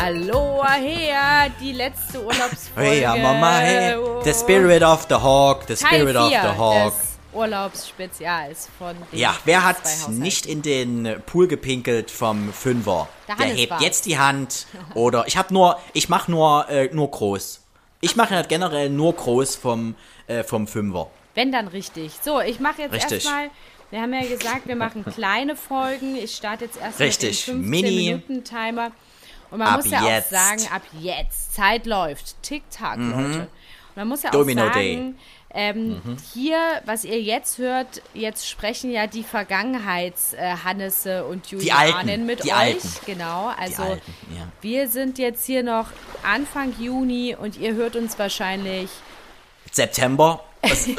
Aloha her, die letzte Urlaubsfolge. Hey, Mama, hey. The Spirit of the Hawk, the Teil Spirit of 4 the Hawk. Urlaubsspezials von den Ja, wer hat nicht in den Pool gepinkelt vom Fünfer? Der Der hebt war's. jetzt die Hand. Oder ich habe nur, ich mache nur, äh, nur groß. Ich mache halt generell nur groß vom, äh, vom Fünfer. Wenn dann richtig. So, ich mache jetzt Richtig. erstmal, wir haben ja gesagt, wir machen kleine Folgen. Ich starte jetzt erstmal mit dem Mini. 15-Minuten-Timer. Und man Ab muss ja jetzt. auch sagen, ab jetzt, Zeit läuft, Tick-Tack, Leute. Und man muss ja Mhm. Domino auch sagen, ähm, hier, was ihr jetzt hört, jetzt sprechen ja die Vergangenheits-Hannesse und Julianen mit die euch. Alten. Genau, also Alten, ja. wir sind jetzt hier noch Anfang Juni und ihr hört uns wahrscheinlich September,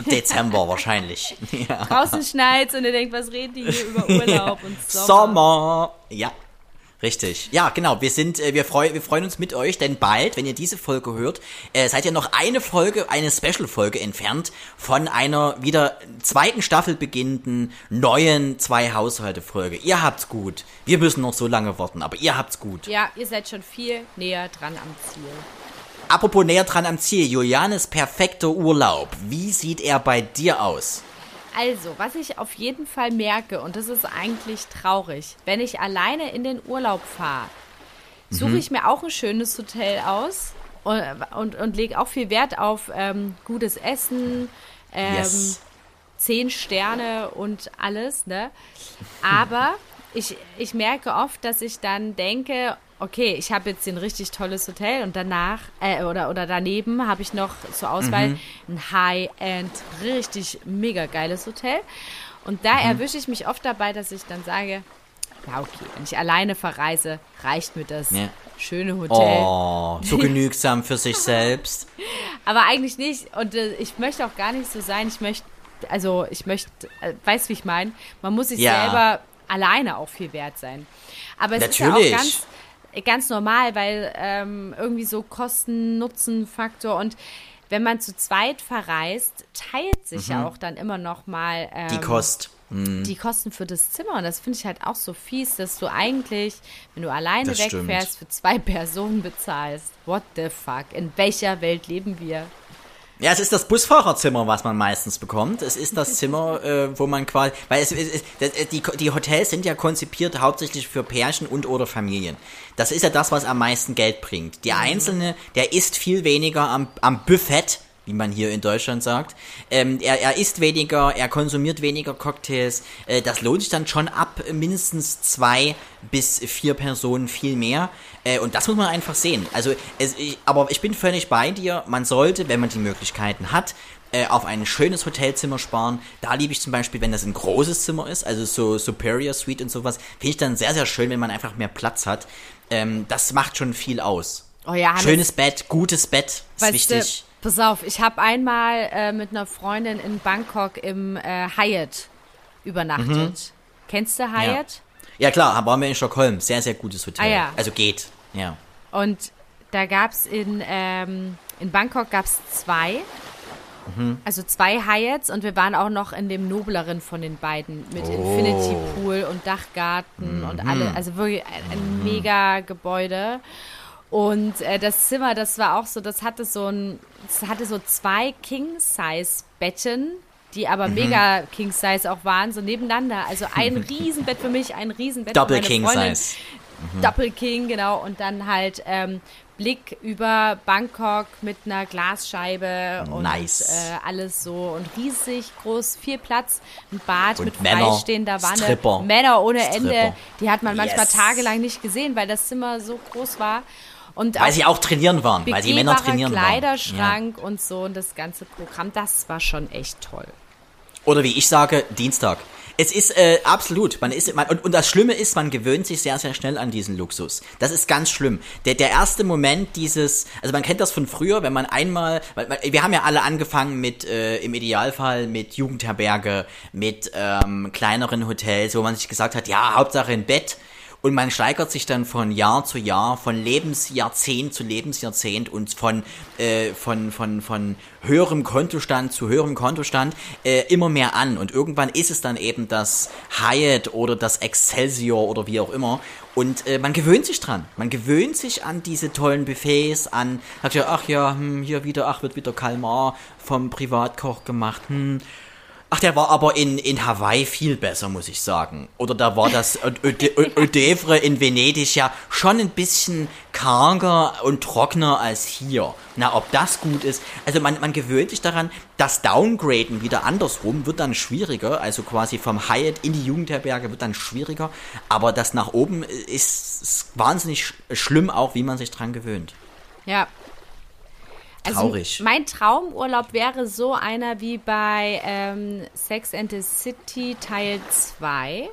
Dezember wahrscheinlich. Ja. draußen schneit und ihr denkt, was reden die hier über Urlaub und Sommer? Sommer. Ja. Richtig. Ja, genau. Wir sind, äh, wir, freu, wir freuen uns mit euch, denn bald, wenn ihr diese Folge hört, äh, seid ihr noch eine Folge, eine Special-Folge entfernt von einer wieder zweiten Staffel beginnenden neuen Zwei-Haushalte-Folge. Ihr habt's gut. Wir müssen noch so lange warten, aber ihr habt's gut. Ja, ihr seid schon viel näher dran am Ziel. Apropos näher dran am Ziel, Julianes perfekter Urlaub. Wie sieht er bei dir aus? Also, was ich auf jeden Fall merke, und das ist eigentlich traurig, wenn ich alleine in den Urlaub fahre, suche Mhm. ich mir auch ein schönes Hotel aus und, und, und lege auch viel Wert auf ähm, gutes Essen, ähm, Yes. zehn Sterne und alles, ne? Aber ich, ich merke oft, dass ich dann denke, okay, ich habe jetzt ein richtig tolles Hotel und danach äh, oder, oder daneben habe ich noch zur Auswahl ein High-End, richtig mega geiles Hotel. Und da erwische ich mich oft dabei, dass ich dann sage, ja okay, wenn ich alleine verreise, reicht mir das Ja. schöne Hotel. Oh, so genügsam für sich selbst. Aber eigentlich nicht. Und äh, ich möchte auch gar nicht so sein. Ich möchte, also ich möchte, äh, weißt wie ich meine? Man muss sich Ja. selber alleine auch viel wert sein. Aber es Natürlich. ist ja auch ganz, ganz normal, weil ähm, irgendwie so Kosten-Nutzen-Faktor und wenn man zu zweit verreist, teilt sich ja auch dann immer noch mal ähm, Mhm. Die Kost. die Kosten für das Zimmer. Und das finde ich halt auch so fies, dass du eigentlich, wenn du alleine Das stimmt. wegfährst, für zwei Personen bezahlst. What the fuck? In welcher Welt leben wir? Ja, es ist das Busfahrerzimmer, was man meistens bekommt. Es ist das Zimmer, äh, wo man quasi, weil es, es, es die, die Hotels sind ja konzipiert hauptsächlich für Pärchen und oder Familien. Das ist ja das, was am meisten Geld bringt. Der Einzelne, der isst viel weniger am, am Buffet, wie man hier in Deutschland sagt. Ähm, er, er isst weniger, er konsumiert weniger Cocktails. Äh, das lohnt sich dann schon ab mindestens zwei bis vier Personen viel mehr. Äh, und das muss man einfach sehen. Also, es, ich, aber ich bin völlig bei dir. Man sollte, wenn man die Möglichkeiten hat, äh, auf ein schönes Hotelzimmer sparen. Da liebe ich zum Beispiel, wenn das ein großes Zimmer ist, also so Superior Suite und sowas, finde ich dann sehr, sehr schön, wenn man einfach mehr Platz hat. Ähm, das macht schon viel aus. Oh ja, Hannes, Schönes Bett, gutes Bett, ist weißt wichtig. Pass auf, ich habe einmal äh, mit einer Freundin in Bangkok im äh, Hyatt übernachtet. Mhm. Kennst du Hyatt? Ja klar, waren wir in Stockholm. Sehr, sehr gutes Hotel. Ah, ja. Also geht, ja. Und da gab es in, ähm, in Bangkok gab es zwei. Mhm. Also zwei Hyatts und wir waren auch noch in dem nobleren von den beiden mit Oh. Infinity Pool und Dachgarten und Mhm. alle, also wirklich ein, ein mega Gebäude. Und äh, das Zimmer, das war auch so, das hatte so ein, es hatte so zwei King-Size-Betten, die aber Mhm. mega King-Size auch waren, so nebeneinander. Also ein Riesenbett für mich, ein Riesenbett für Double meine King Freundin. Size. Doppel King, genau. Und dann halt ähm, Blick über Bangkok mit einer Glasscheibe und Nice. äh, alles so und riesig groß, viel Platz, ein Bad Und mit Männer, freistehender Wanne, Stripper. Männer ohne Stripper. Ende. Die hat man manchmal Yes. tagelang nicht gesehen, weil das Zimmer so groß war. Und Weil sie auch trainieren waren, weil sie Männer trainieren waren. Kleiderschrank und so und das ganze Programm, das war schon echt toll. Oder wie ich sage, Dienstag. Es ist äh, absolut. Man ist man, und, und das Schlimme ist, man gewöhnt sich sehr sehr schnell an diesen Luxus. Das ist ganz schlimm. Der der erste Moment dieses, also man kennt das von früher, wenn man einmal, wir haben ja alle angefangen mit äh, im Idealfall mit Jugendherberge, mit ähm, kleineren Hotels, wo man sich gesagt hat, ja Hauptsache ein Bett und man steigert sich dann von Jahr zu Jahr, von Lebensjahrzehnt zu Lebensjahrzehnt und von, äh, von, von, von höherem Kontostand zu höherem Kontostand äh, immer mehr an. Und irgendwann ist es dann eben das Hyatt oder das Excelsior oder wie auch immer. Und äh, man gewöhnt sich dran. Man gewöhnt sich an diese tollen Buffets, an, hat ja, ach ja, hm, hier wieder, ach, wird wieder Kalmar vom Privatkoch gemacht, hm Ach, der war aber in, in Hawaii viel besser, muss ich sagen. Oder da war das Ödevre in Venedig ja schon ein bisschen karger und trockener als hier. Na, ob das gut ist. Also man, man gewöhnt sich daran, das Downgraden wieder andersrum wird dann schwieriger. Also quasi vom Hyatt in die Jugendherberge wird dann schwieriger. Aber das nach oben ist, ist wahnsinnig schlimm auch, wie man sich dran gewöhnt. Ja, also Traurig. Mein Traumurlaub wäre so einer wie bei ähm, Sex and the City Teil 2.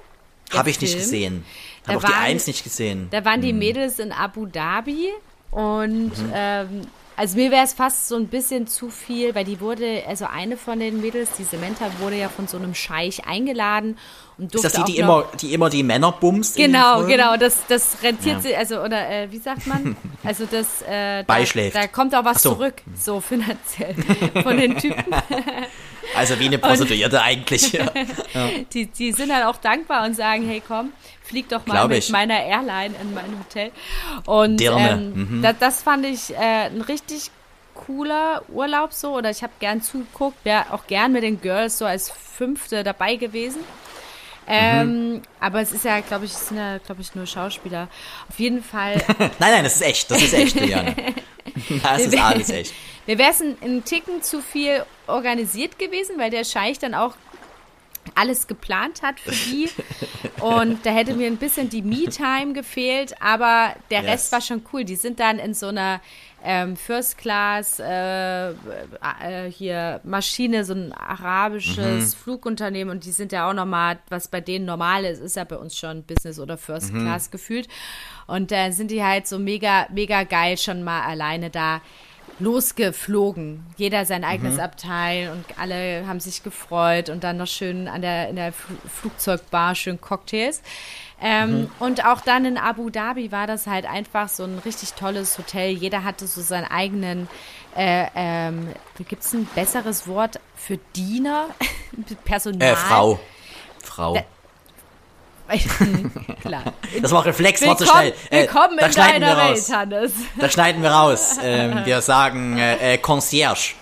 Habe ich nicht gesehen. Habe auch die 1 nicht gesehen. Da waren die hm. Mädels in Abu Dhabi und mhm. ähm, also mir wäre es fast so ein bisschen zu viel, weil die wurde, also eine von den Mädels, die Samantha, wurde ja von so einem Scheich eingeladen und durfte Ist das die, die immer, die immer die Männer bumst? Genau, genau, das, das rentiert ja. sich, also, oder äh, wie sagt man? Also das, äh, da, Beischläft. da kommt auch was so. zurück, so finanziell, von den Typen. Also wie eine Prostituierte eigentlich. Ja. Die, die sind dann auch dankbar und sagen, hey komm, flieg doch mal mit ich. meiner Airline in mein Hotel. Und ähm, mhm. das, das, fand ich äh, ein richtig cooler Urlaub so. Oder ich habe gern zugeguckt, wäre auch gern mit den Girls so als Fünfte dabei gewesen. Ähm, mhm. Aber es ist ja, glaube ich, es sind ja, glaube ich, nur Schauspieler. Auf jeden Fall. nein, nein, das ist echt. Das ist echt, Juliane. das ist alles echt. Mir wäre es ein, ein Ticken zu viel organisiert gewesen, weil der Scheich dann auch alles geplant hat für die. Und da hätte mir ein bisschen die Me-Time gefehlt, aber der yes. Rest war schon cool. Die sind dann in so einer ähm, First Class äh, äh, hier Maschine, so ein arabisches mhm. Flugunternehmen und die sind ja auch nochmal, was bei denen normal ist, ist ja bei uns schon Business oder First mhm. Class gefühlt. Und da äh, sind die halt so mega, mega geil schon mal alleine da losgeflogen. Jeder sein eigenes mhm. Abteil und alle haben sich gefreut und dann noch schön an der, in der Flugzeugbar schön Cocktails. Ähm, mhm. Und auch dann in Abu Dhabi war das halt einfach so ein richtig tolles Hotel. Jeder hatte so seinen eigenen, äh, ähm, gibt es ein besseres Wort für Diener? Personal? Äh, Frau. Frau. Da, Klar. Das war Reflex, war zu schnell. Äh, willkommen in deiner Welt, Hannes. Da schneiden wir raus. Ähm, wir sagen äh, äh, Concierge.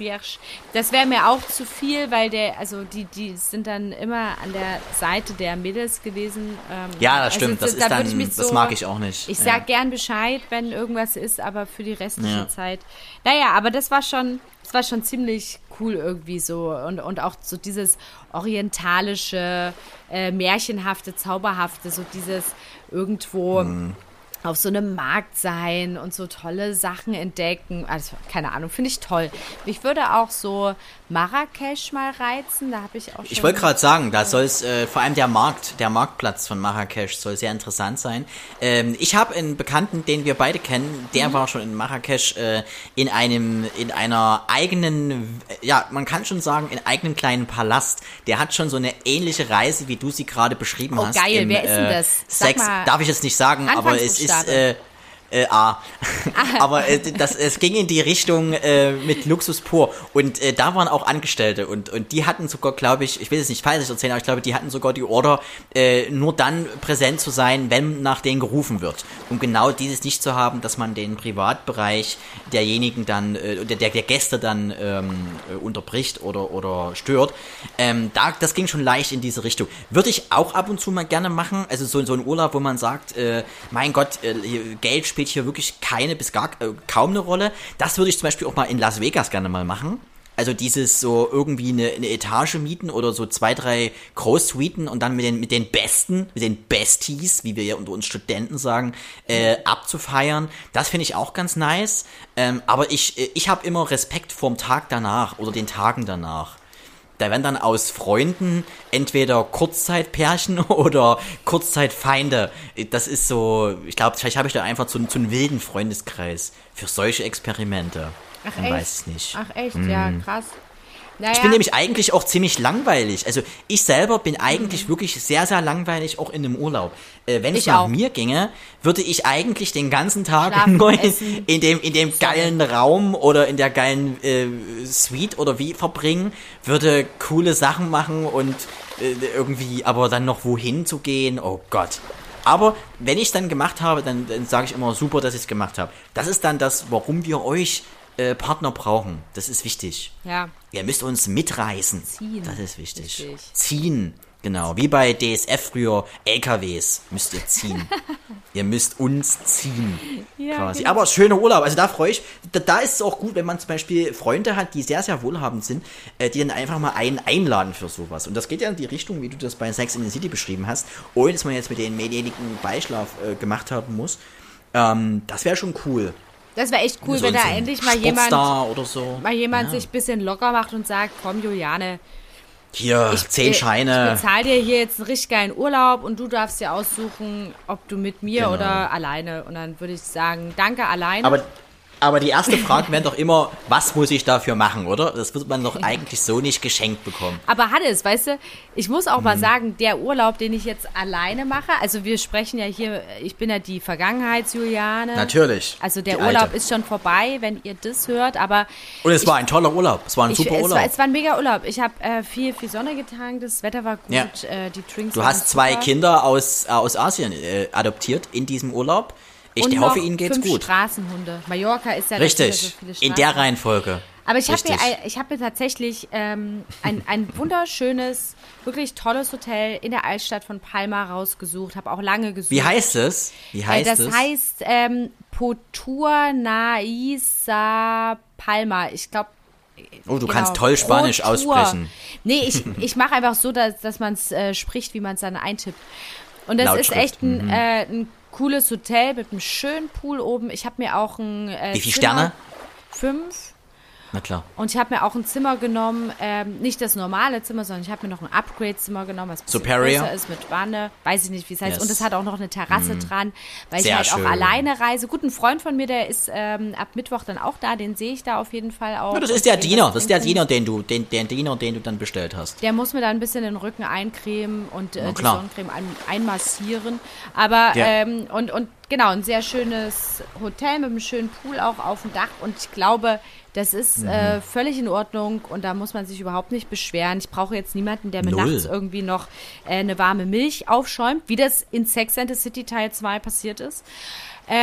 Concierge. Das wäre mir auch zu viel, weil der, also die, die sind dann immer an der Seite der Mädels gewesen. Ähm, ja, das also stimmt. Das, da ist dann, so, das mag ich auch nicht. Ich sag ja. gern Bescheid, wenn irgendwas ist, aber für die restliche ja. Zeit. Naja, aber das war schon, das war schon ziemlich cool irgendwie so und, und auch so dieses orientalische, äh, märchenhafte, zauberhafte, so dieses irgendwo. Mhm auf so einem Markt sein und so tolle Sachen entdecken. Also, keine Ahnung, finde ich toll. Ich würde auch so Marrakesch mal reizen. Da habe ich auch schon. Ich wollte gerade sagen, da soll es äh, vor allem der Markt, der Marktplatz von Marrakesch soll sehr interessant sein. Ähm, ich habe einen Bekannten, den wir beide kennen, der mhm. war schon in Marrakesch äh, in einem, in einer eigenen, ja, man kann schon sagen, in eigenen kleinen Palast. Der hat schon so eine ähnliche Reise, wie du sie gerade beschrieben oh, hast. Oh geil, im, wer ist denn äh, das? Sag Sex, darf ich jetzt nicht sagen, aber es ist äh, äh, A. Aber äh, das, es ging in die Richtung äh, mit Luxus pur. Und äh, da waren auch Angestellte und, und die hatten sogar, glaube ich, ich will es nicht falsch erzählen, aber ich glaube, die hatten sogar die Order, äh, nur dann präsent zu sein, wenn nach denen gerufen wird. Um genau dieses nicht zu haben, dass man den Privatbereich derjenigen dann, äh, der, der Gäste dann ähm, äh, unterbricht oder, oder stört. Ähm, da, das ging schon leicht in diese Richtung. Würde ich auch ab und zu mal gerne machen. Also so, so ein Urlaub, wo man sagt, äh, mein Gott, äh, Geld spielt spielt hier wirklich keine bis gar äh, kaum eine Rolle. Das würde ich zum Beispiel auch mal in Las Vegas gerne mal machen. Also dieses so irgendwie eine, eine Etage mieten oder so zwei, drei Großsuiten und dann mit den, mit den Besten, mit den Besties, wie wir ja unter uns Studenten sagen, äh, abzufeiern. Das finde ich auch ganz nice. Ähm, aber ich, äh, ich habe immer Respekt vorm Tag danach oder den Tagen danach. Da werden dann aus Freunden entweder Kurzzeitpärchen oder Kurzzeitfeinde. Das ist so, ich glaube, vielleicht habe ich da einfach so, so einen wilden Freundeskreis für solche Experimente. Ach, Man echt? weiß es nicht. Ach echt, ja, krass. Naja, Ich bin nämlich eigentlich auch ziemlich langweilig. Also ich selber bin eigentlich wirklich sehr, sehr langweilig, auch in einem Urlaub. Äh, wenn es Ich nach auch. mir ginge, würde ich eigentlich den ganzen Tag Schlafen, essen, in dem, in dem geilen Raum oder in der geilen äh, Suite oder wie verbringen, würde coole Sachen machen und äh, irgendwie, aber dann noch wohin zu gehen, oh Gott. Aber wenn ich es dann gemacht habe, dann, dann sage ich immer, super, dass ich es gemacht habe. Das ist dann das, warum wir euch äh, Partner brauchen. Das ist wichtig. ja. Ihr müsst uns mitreißen. Ziehen. Das ist wichtig. Richtig. Ziehen. Genau. Wie bei DSF früher. LKWs müsst ihr ziehen. ihr müsst uns ziehen. Ja, quasi. genau. Aber schöner Urlaub. Also da freue ich. Da, da ist es auch gut, wenn man zum Beispiel Freunde hat, die sehr, sehr wohlhabend sind, äh, die dann einfach mal einen einladen für sowas. Und das geht ja in die Richtung, wie du das bei Sex in the City beschrieben hast, ohne dass man jetzt mit denjenigen Beischlaf äh, gemacht haben muss. Ähm, das wäre schon cool. Das wäre echt cool, So wenn da so endlich mal jemand, Sportstar oder so. mal jemand Ja. sich ein bisschen locker macht und sagt, komm Juliane, Hier, zehn ich, Scheine. Ich bezahle dir hier jetzt einen richtig geilen Urlaub und du darfst dir aussuchen, ob du mit mir Genau. oder alleine. Und dann würde ich sagen, danke alleine. Aber, aber die erste Frage wäre doch immer, was muss ich dafür machen, oder? Das wird man doch eigentlich so nicht geschenkt bekommen. Aber Hannes, weißt du, ich muss auch Mhm. mal sagen, der Urlaub, den ich jetzt alleine mache, also wir sprechen ja hier, ich bin ja die Vergangenheitsjuliane. Natürlich. Also der Urlaub alte. ist schon vorbei, wenn ihr das hört, aber Und es war ein toller Urlaub. Es war ein ich, super es, Urlaub. war, es war ein mega Urlaub. Ich habe äh, viel, viel Sonne getankt, das Wetter war gut, Ja. äh, die Drinks du hast zwei super. Kinder aus, äh, aus Asien äh, adoptiert in diesem Urlaub. Ich und hoffe, ihnen geht's fünf gut. Straßenhunde. Mallorca ist ja Richtig. so in der. Reihenfolge. Aber ich habe mir, ich hab mir tatsächlich ähm, ein, ein wunderschönes, wirklich tolles Hotel in der Altstadt von Palma rausgesucht, habe auch lange gesucht. Wie heißt es? Wie Äh, heißt das es? heißt ähm, Potur Naisa Palma. Ich glaube. oh, du kannst toll Spanisch aussprechen. Nee, ich, ich mache einfach so, dass, dass man es äh, spricht, wie man es dann eintippt. Und das ist echt ein, mhm. äh, ein cooles Hotel mit einem schönen Pool oben. Ich habe mir auch ein. Äh, Wie viele Zimmer- Sterne? Fünf. Na klar. Und ich habe mir auch ein Zimmer genommen, ähm, nicht das normale Zimmer, sondern ich habe mir noch ein Upgrade-Zimmer genommen, was Superior? größer ist mit Wanne. Weiß ich nicht, wie es heißt. Yes. Und es hat auch noch eine Terrasse dran, weil Sehr ich halt schön. auch alleine reise. Gut, ein Freund von mir, der ist ähm, ab Mittwoch dann auch da, den sehe ich da auf jeden Fall auch. Ja, das ist der Diener. Das ist der. Diener, den du, den, den Diener, den du dann bestellt hast. Der muss mir dann ein bisschen den Rücken eincremen und äh, die. Sonnencreme ein, einmassieren. Aber, Ja. ähm, und, und genau, ein sehr schönes Hotel mit einem schönen Pool auch auf dem Dach. Und ich glaube, das ist Mhm. äh, völlig in Ordnung und da muss man sich überhaupt nicht beschweren. Ich brauche jetzt niemanden, der mir Null. nachts irgendwie noch äh, eine warme Milch aufschäumt, wie das in Sex and the City Teil 2 passiert ist.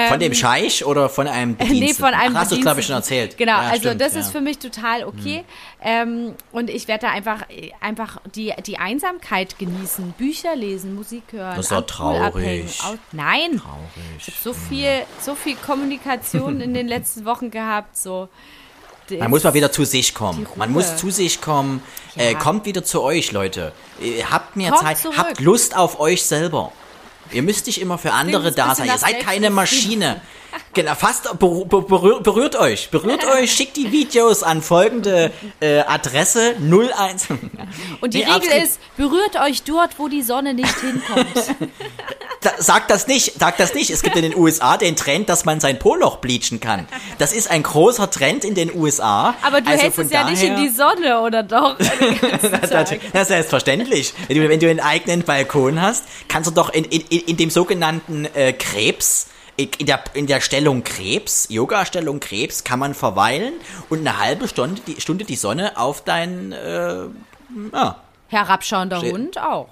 Von dem Scheich oder von einem Bediensteten? Ähm, Nee, von einem Ach, hast du, glaube ich, schon erzählt. Genau, Ja, also stimmt, das ja. Mhm. ist für mich total okay. Ähm, und ich werde da einfach, einfach die, die Einsamkeit genießen, Bücher lesen, Musik hören. Das ist doch traurig. Au- Nein, Traurig. ich habe so viel, so viel Kommunikation in den letzten Wochen gehabt. So. Man muss mal wieder zu sich kommen. Man muss zu sich kommen. Äh, Ja. kommt wieder zu euch, Leute. Äh, habt mehr Kommt Zeit. zurück. Habt Lust auf euch selber. Ihr müsst nicht immer für andere da sein. Ihr seid keine. Maschine. Genau, fast ber ber berührt, euch. Berührt euch, schickt die Videos an folgende äh, Adresse 01. Und die Nee, Regel ist, berührt euch dort, wo die Sonne nicht hinkommt. Da, sagt das nicht, sagt das nicht. Es gibt in den USA den Trend, dass man sein Poloch bleachen kann. Das ist ein großer Trend in den USA. Aber du Also hältst es ja nicht in die Sonne, oder doch? Das das ist selbstverständlich. Wenn du, wenn du einen eigenen Balkon hast, kannst du doch in, in, in in dem sogenannten äh, Krebs, in der, in der Stellung Krebs, Yoga-Stellung Krebs, kann man verweilen und eine halbe Stunde die, Stunde die Sonne auf dein, äh, ah, Herabschauender Ste- Hund auch.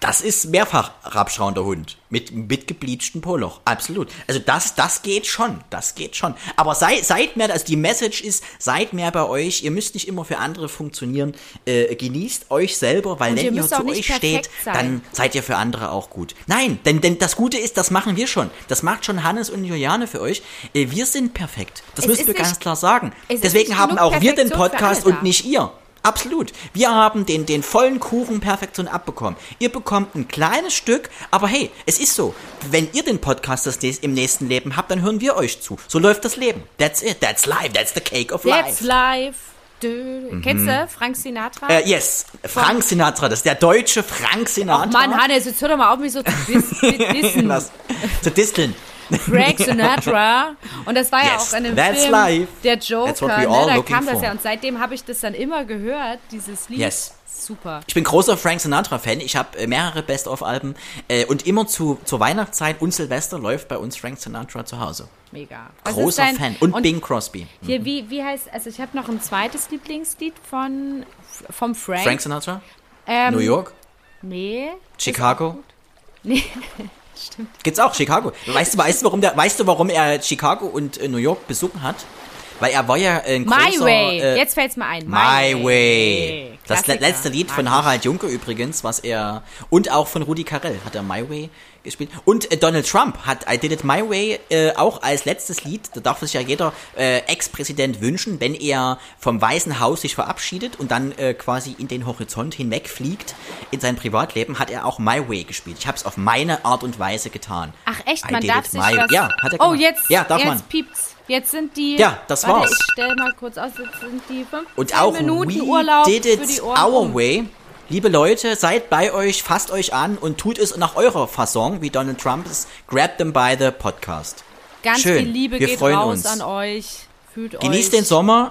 Das ist mehrfach rabschauender Hund mit, mit gebleachtem Poloch. Absolut. Also das, das geht schon. Das geht schon. Aber sei, seid mehr, also die Message ist, seid mehr bei euch. Ihr müsst nicht immer für andere funktionieren. Äh, genießt euch selber, weil Und ihr wenn ihr auch zu euch steht, sein. dann seid ihr für andere auch gut. Nein, denn, denn das Gute ist, das machen wir schon. Das macht schon Hannes und Juliane für euch. Äh, wir sind perfekt. Das Es müssen wir ganz nicht- klar sagen. Deswegen haben auch wir den Podcast und nicht ihr. Absolut. Wir haben den, den vollen Kuchen Perfektion abbekommen. Ihr bekommt ein kleines Stück, aber hey, es ist so. Wenn ihr den Podcast das nächst- im nächsten Leben habt, dann hören wir euch zu. So läuft das Leben. That's it. That's life. That's the cake of That's life. life. Dö, Kennst du Frank Sinatra? Äh, yes, Frank Sinatra, das ist der deutsche Frank Sinatra. Ach Mann, Hannes, jetzt hör doch mal auf, mich so zu dis mit dissen. Zu disteln. Frank Sinatra. Und das war ja Yes, auch in dem that's Film life. Der Joker, ne? da kam das for. ja. Und seitdem habe ich das dann immer gehört, dieses Lied. Yes. Super. Ich bin großer Frank Sinatra-Fan. Ich habe äh, mehrere Best-of-Alben äh, und immer zu, zur Weihnachtszeit und Silvester läuft bei uns Frank Sinatra zu Hause. Mega. Großer dein- Fan. Und, Bing Crosby. Hier, wie, wie heißt, also ich habe noch ein zweites Lieblingslied von, vom Frank. Frank Sinatra? ähm, New York? Nee. Chicago? Nee. Gibt's auch, Chicago. Weißt du, weißt warum, der, weißt du, warum er Chicago und äh, New York besungen hat? Weil er war ja ein großer... My Way. Äh, Jetzt fällt's mir ein. My Way. Das le- Klassiker. letzte Lied von. Harald Junke übrigens, was er und auch von Rudi Carell hat er My Way gespielt. Und äh, Donald Trump hat I Did It My Way äh, auch als letztes Lied. Da darf sich ja jeder äh, Ex-Präsident wünschen, wenn er vom Weißen Haus sich verabschiedet und dann äh, quasi in den Horizont hinwegfliegt in sein Privatleben, hat er auch My Way gespielt. Ich habe es auf meine Art und Weise getan. Ach echt, I man darf it sich was... Ja, hat er Oh, gemacht. jetzt, Ja, darf jetzt man. piept's. Jetzt sind die... Ja, das warte, war's. ich stell mal kurz aus, jetzt sind die 15 Und auch Minuten We Urlaub Did It Our. Way. Liebe Leute, seid bei euch, fasst euch an und tut es nach eurer Fasson, wie Donald Trump es Grab Them by the Podcast. Ganz Schön. viel Liebe Wir geht freuen raus uns. an euch. Fühlt Genießt euch den Sommer.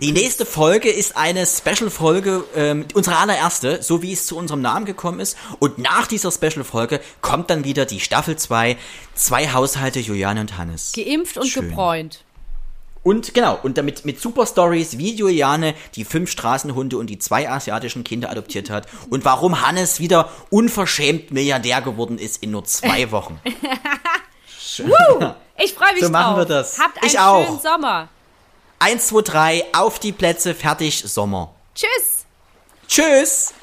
Die nächste Folge ist eine Special-Folge, ähm, unsere allererste, so wie es zu unserem Namen gekommen ist. Und nach dieser Special-Folge kommt dann wieder die Staffel 2, zwei Haushalte, Juliane und Hannes. Geimpft und Schön. gebräunt. Und genau, und damit mit Super Stories, wie Juliane die fünf Straßenhunde und die zwei asiatischen Kinder adoptiert hat und warum Hannes wieder unverschämt Milliardär geworden ist in nur zwei Wochen. Ich freue mich So machen drauf. wir das. Habt einen Ich auch. schönen Sommer. Eins, zwei, drei, auf die Plätze, fertig, Sommer. Tschüss. Tschüss!